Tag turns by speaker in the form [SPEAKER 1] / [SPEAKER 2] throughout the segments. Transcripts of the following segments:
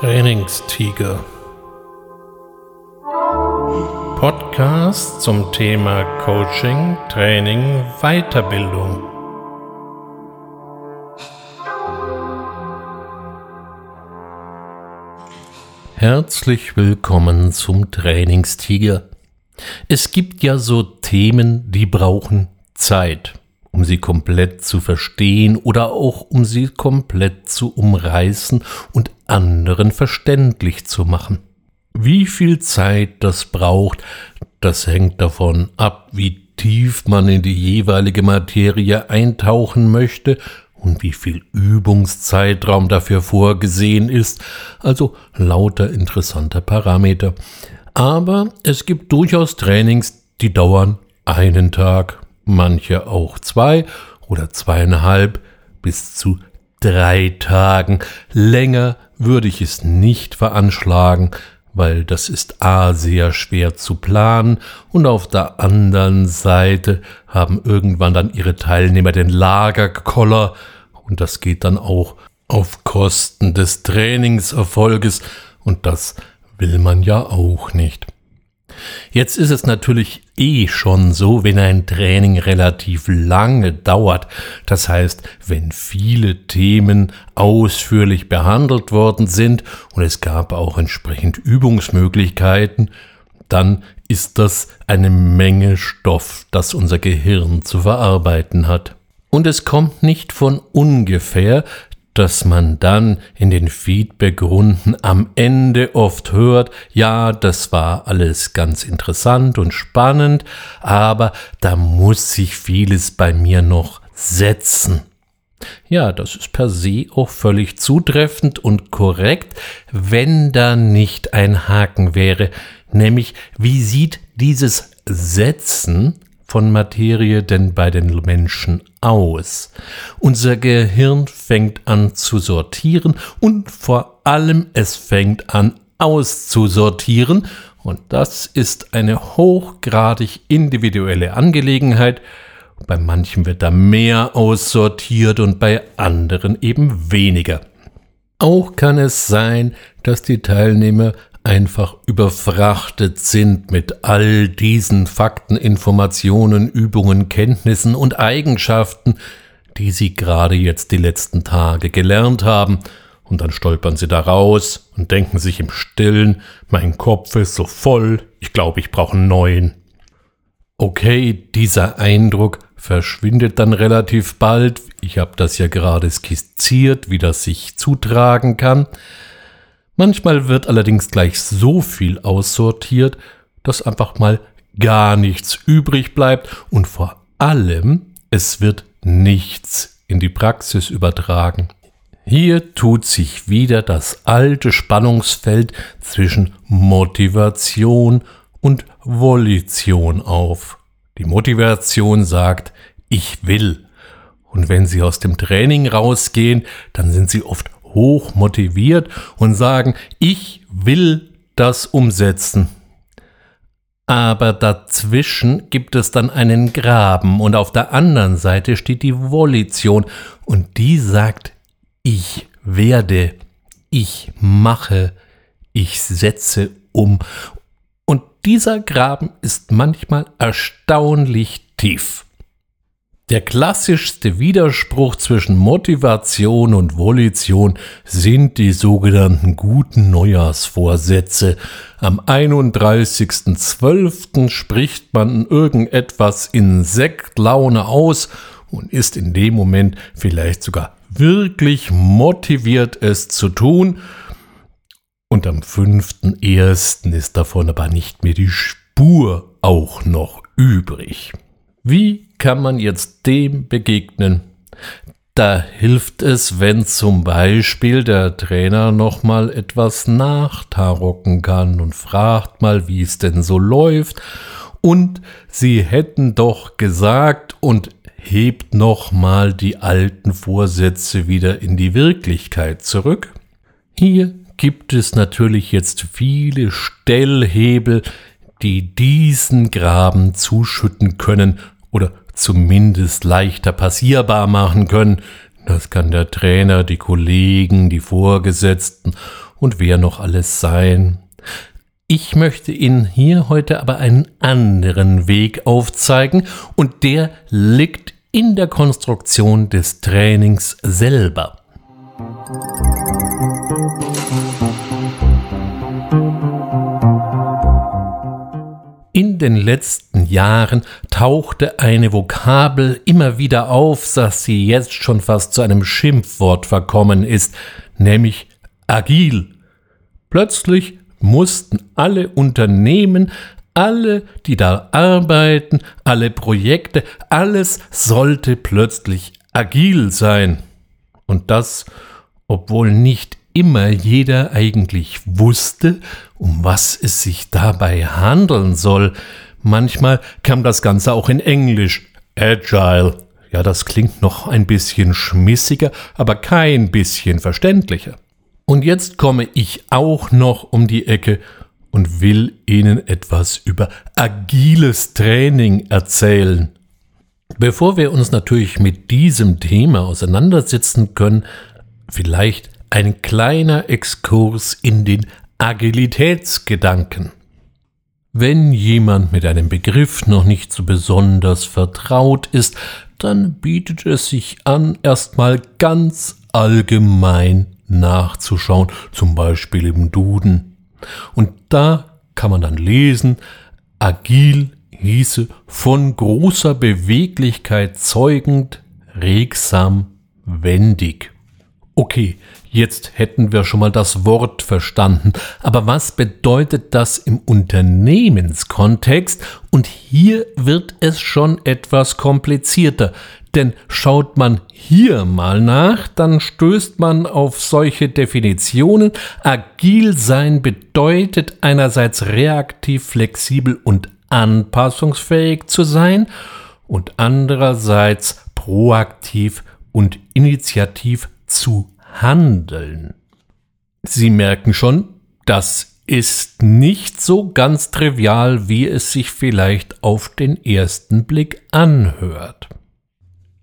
[SPEAKER 1] Trainingstiger. Podcast zum Thema Coaching, Training, Weiterbildung. Herzlich willkommen zum Trainingstiger. Es gibt ja so Themen, die brauchen Zeit um sie komplett zu verstehen oder auch um sie komplett zu umreißen und anderen verständlich zu machen. Wie viel Zeit das braucht, das hängt davon ab, wie tief man in die jeweilige Materie eintauchen möchte und wie viel Übungszeitraum dafür vorgesehen ist, also lauter interessanter Parameter. Aber es gibt durchaus Trainings, die dauern einen Tag, manche auch zwei oder zweieinhalb bis zu drei Tagen. Länger würde ich es nicht veranschlagen, weil das ist a sehr schwer zu planen und auf der anderen Seite haben irgendwann dann ihre Teilnehmer den Lagerkoller und das geht dann auch auf Kosten des Trainingserfolges und das will man ja auch nicht. Jetzt ist es natürlich eh schon so, wenn ein Training relativ lange dauert, das heißt, wenn viele Themen ausführlich behandelt worden sind und es gab auch entsprechend Übungsmöglichkeiten, dann ist das eine Menge Stoff, das unser Gehirn zu verarbeiten hat. Und es kommt nicht von ungefähr, dass man dann in den Feedbackrunden am Ende oft hört, ja, das war alles ganz interessant und spannend, aber da muss sich vieles bei mir noch setzen. Ja, das ist per se auch völlig zutreffend und korrekt, wenn da nicht ein Haken wäre, nämlich wie sieht dieses Setzen von Materie denn bei den Menschen aus? Unser Gehirn fängt an zu sortieren und vor allem es fängt an auszusortieren und das ist eine hochgradig individuelle Angelegenheit. Bei manchen wird da mehr aussortiert und bei anderen eben weniger. Auch kann es sein, dass die Teilnehmer einfach überfrachtet sind mit all diesen Fakten, Informationen, Übungen, Kenntnissen und Eigenschaften, die sie gerade jetzt die letzten Tage gelernt haben, und dann stolpern sie da raus und denken sich im stillen, mein Kopf ist so voll, ich glaube, ich brauche einen neuen. Okay, dieser Eindruck verschwindet dann relativ bald, ich habe das ja gerade skizziert, wie das sich zutragen kann, Manchmal wird allerdings gleich so viel aussortiert, dass einfach mal gar nichts übrig bleibt und vor allem es wird nichts in die Praxis übertragen. Hier tut sich wieder das alte Spannungsfeld zwischen Motivation und Volition auf. Die Motivation sagt, ich will. Und wenn Sie aus dem Training rausgehen, dann sind Sie oft hoch motiviert und sagen, ich will das umsetzen. Aber dazwischen gibt es dann einen Graben und auf der anderen Seite steht die Volition und die sagt, ich werde, ich mache, ich setze um. Und dieser Graben ist manchmal erstaunlich tief. Der klassischste Widerspruch zwischen Motivation und Volition sind die sogenannten guten Neujahrsvorsätze. Am 31.12. spricht man irgendetwas in Sektlaune aus und ist in dem Moment vielleicht sogar wirklich motiviert, es zu tun. Und am 5.1. ist davon aber nicht mehr die Spur auch noch übrig. Wie kann man jetzt dem begegnen? Da hilft es, wenn zum Beispiel der Trainer nochmal etwas nachtarocken kann und fragt mal, wie es denn so läuft. Und sie hätten doch gesagt und hebt nochmal die alten Vorsätze wieder in die Wirklichkeit zurück. Hier gibt es natürlich jetzt viele Stellhebel, die diesen Graben zuschütten können oder zumindest leichter passierbar machen können. Das kann der Trainer, die Kollegen, die Vorgesetzten und wer noch alles sein. Ich möchte Ihnen hier heute aber einen anderen Weg aufzeigen und der liegt in der Konstruktion des Trainings selber. In den letzten Jahren tauchte eine Vokabel immer wieder auf, dass sie jetzt schon fast zu einem Schimpfwort verkommen ist, nämlich agil. Plötzlich mussten alle Unternehmen, alle, die da arbeiten, alle Projekte, alles sollte plötzlich agil sein. Und das, obwohl nicht immer jeder eigentlich wusste, um was es sich dabei handeln soll. Manchmal kam das Ganze auch in Englisch. Agile. Ja, das klingt noch ein bisschen schmissiger, aber kein bisschen verständlicher. Und jetzt komme ich auch noch um die Ecke und will Ihnen etwas über agiles Training erzählen. Bevor wir uns natürlich mit diesem Thema auseinandersetzen können, vielleicht ein kleiner Exkurs in den Agilitätsgedanken. Wenn jemand mit einem Begriff noch nicht so besonders vertraut ist, dann bietet es sich an, erstmal ganz allgemein nachzuschauen, zum Beispiel im Duden. Und da kann man dann lesen, agil hieße von großer Beweglichkeit zeugend, regsam, wendig. Okay, jetzt hätten wir schon mal das Wort verstanden, aber was bedeutet das im Unternehmenskontext? Und hier wird es schon etwas komplizierter, denn schaut man hier mal nach, dann stößt man auf solche Definitionen. Agil sein bedeutet einerseits reaktiv, flexibel und anpassungsfähig zu sein und andererseits proaktiv und initiativ zu handeln. Sie merken schon, das ist nicht so ganz trivial, wie es sich vielleicht auf den ersten Blick anhört.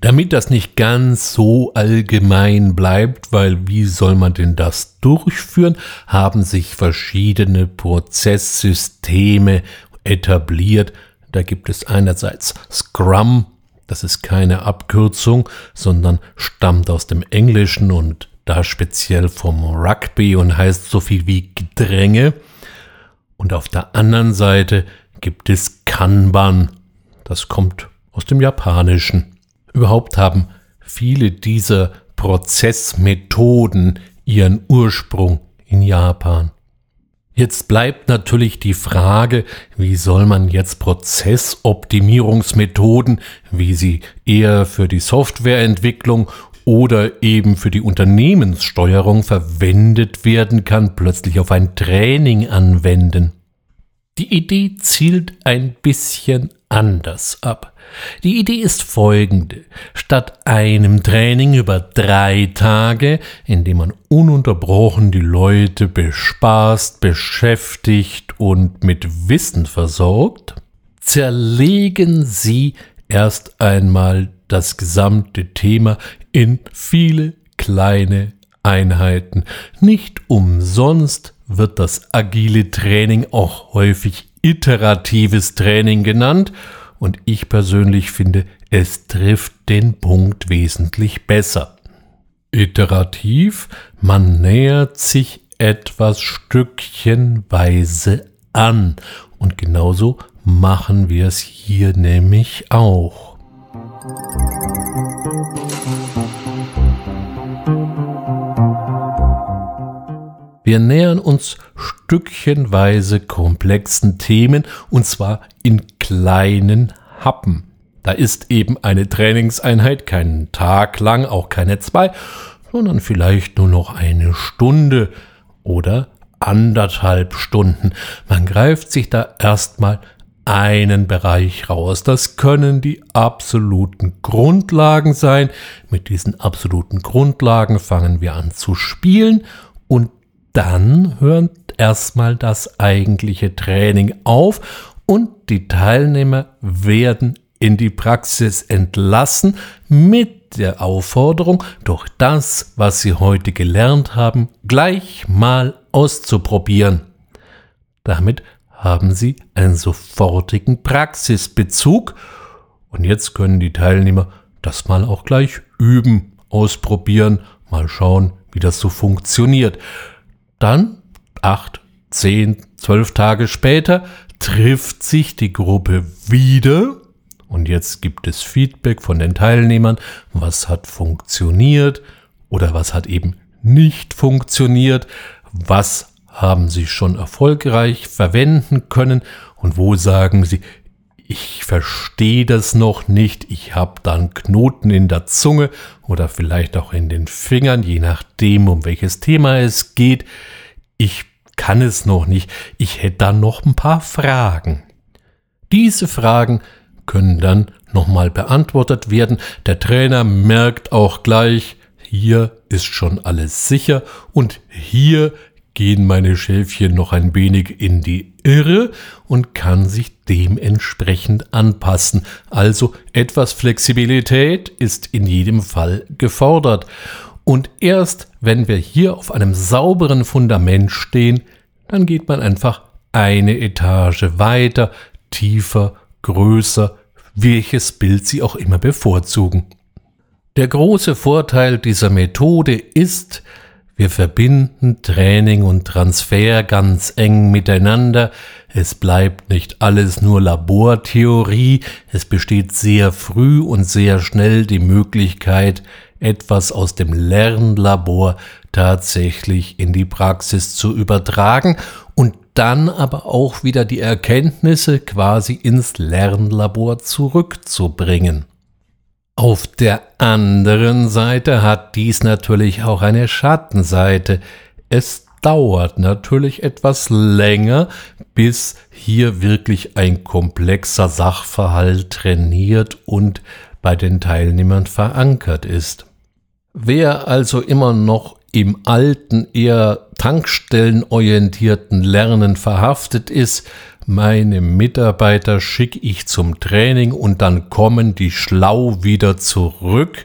[SPEAKER 1] Damit das nicht ganz so allgemein bleibt, weil wie soll man denn das durchführen, haben sich verschiedene Prozesssysteme etabliert. Da gibt es einerseits Scrum, das ist keine Abkürzung, sondern stammt aus dem Englischen und da speziell vom Rugby und heißt so viel wie Gedränge. Und auf der anderen Seite gibt es Kanban, das kommt aus dem Japanischen. Überhaupt haben viele dieser Prozessmethoden ihren Ursprung in Japan. Jetzt bleibt natürlich die Frage, wie soll man jetzt Prozessoptimierungsmethoden, wie sie eher für die Softwareentwicklung oder eben für die Unternehmenssteuerung verwendet werden kann, plötzlich auf ein Training anwenden. Die Idee zielt ein bisschen anders ab. Die Idee ist folgende. Statt einem Training über drei Tage, in dem man ununterbrochen die Leute bespaßt, beschäftigt und mit Wissen versorgt, zerlegen Sie erst einmal das gesamte Thema in viele kleine Einheiten. Nicht umsonst wird das agile Training auch häufig iteratives Training genannt und ich persönlich finde, es trifft den Punkt wesentlich besser. Iterativ, man nähert sich etwas stückchenweise an und genauso machen wir es hier nämlich auch. Wir nähern uns stückchenweise komplexen Themen und zwar in kleinen Happen. Da ist eben eine Trainingseinheit keinen Tag lang, auch keine zwei, sondern vielleicht nur noch eine Stunde oder anderthalb Stunden. Man greift sich da erstmal einen Bereich raus. Das können die absoluten Grundlagen sein. Mit diesen absoluten Grundlagen fangen wir an zu spielen und dann hört erstmal das eigentliche Training auf und die Teilnehmer werden in die Praxis entlassen mit der Aufforderung, durch das, was sie heute gelernt haben, gleich mal auszuprobieren. Damit haben Sie einen sofortigen Praxisbezug und jetzt können die Teilnehmer das mal auch gleich üben, ausprobieren, mal schauen, wie das so funktioniert. Dann, acht, zehn, zwölf Tage später, trifft sich die Gruppe wieder. Und jetzt gibt es Feedback von den Teilnehmern, was hat funktioniert oder was hat eben nicht funktioniert, was haben sie schon erfolgreich verwenden können? Und wo sagen sie, ich verstehe das noch nicht, ich habe dann Knoten in der Zunge oder vielleicht auch in den Fingern, je nachdem, um welches Thema es geht. Ich kann es noch nicht, ich hätte dann noch ein paar Fragen. Diese Fragen können dann nochmal beantwortet werden. Der Trainer merkt auch gleich, hier ist schon alles sicher und hier gehen meine Schäfchen noch ein wenig in die Irre und kann sich dementsprechend anpassen. Also etwas Flexibilität ist in jedem Fall gefordert. Und erst wenn wir hier auf einem sauberen Fundament stehen, dann geht man einfach eine Etage weiter, tiefer, größer, welches Bild Sie auch immer bevorzugen. Der große Vorteil dieser Methode ist, wir verbinden Training und Transfer ganz eng miteinander. Es bleibt nicht alles nur Labortheorie. Es besteht sehr früh und sehr schnell die Möglichkeit, etwas aus dem Lernlabor tatsächlich in die Praxis zu übertragen und dann aber auch wieder die Erkenntnisse quasi ins Lernlabor zurückzubringen. Auf der anderen Seite hat dies natürlich auch eine Schattenseite. Es dauert natürlich etwas länger, bis hier wirklich ein komplexer Sachverhalt trainiert und bei den Teilnehmern verankert ist. Wer also immer noch im alten, eher tankstellenorientierten Lernen verhaftet ist, meine Mitarbeiter schicke ich zum Training und dann kommen die schlau wieder zurück.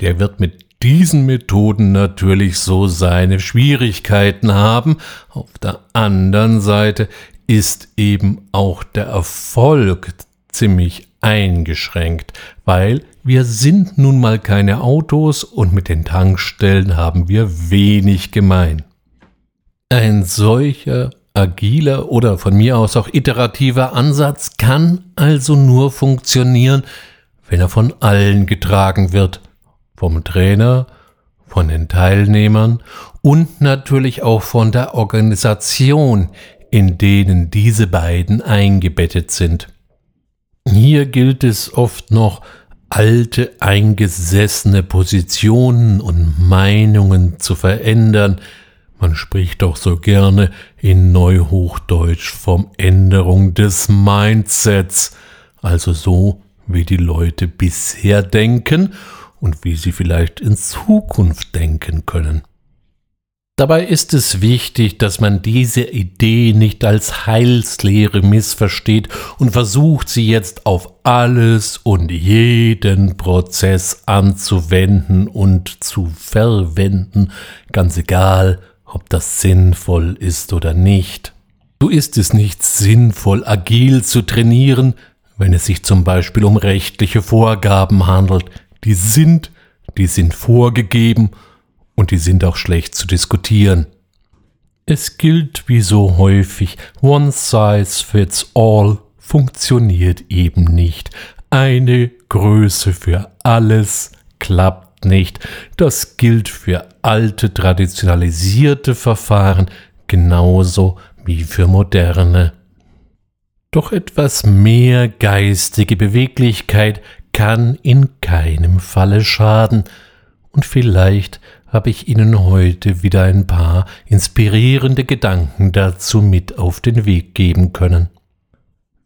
[SPEAKER 1] Der wird mit diesen Methoden natürlich so seine Schwierigkeiten haben. Auf der anderen Seite ist eben auch der Erfolg ziemlich eingeschränkt, weil wir sind nun mal keine Autos und mit den Tankstellen haben wir wenig gemein. Ein solcher agiler oder von mir aus auch iterativer Ansatz kann also nur funktionieren, wenn er von allen getragen wird, vom Trainer, von den Teilnehmern und natürlich auch von der Organisation, in denen diese beiden eingebettet sind. Hier gilt es oft noch, alte eingesessene Positionen und Meinungen zu verändern, man spricht doch so gerne in Neuhochdeutsch vom Änderung des Mindsets, also so, wie die Leute bisher denken und wie sie vielleicht in Zukunft denken können. Dabei ist es wichtig, dass man diese Idee nicht als Heilslehre missversteht und versucht, sie jetzt auf alles und jeden Prozess anzuwenden und zu verwenden, ganz egal, ob das sinnvoll ist oder nicht. So ist es nicht sinnvoll, agil zu trainieren, wenn es sich zum Beispiel um rechtliche Vorgaben handelt. Die sind, die sind vorgegeben und die sind auch schlecht zu diskutieren. Es gilt wie so häufig, One Size Fits All funktioniert eben nicht. Eine Größe für alles klappt nicht. Das gilt für alte, traditionalisierte Verfahren genauso wie für moderne. Doch etwas mehr geistige Beweglichkeit kann in keinem Falle schaden, und vielleicht habe ich Ihnen heute wieder ein paar inspirierende Gedanken dazu mit auf den Weg geben können.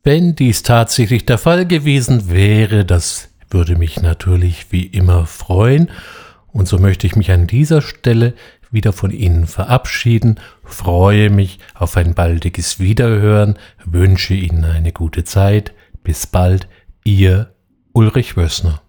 [SPEAKER 1] Wenn dies tatsächlich der Fall gewesen wäre, das würde mich natürlich wie immer freuen. Und so möchte ich mich an dieser Stelle wieder von Ihnen verabschieden, freue mich auf ein baldiges Wiederhören, wünsche Ihnen eine gute Zeit. Bis bald, Ihr Ulrich Wössner.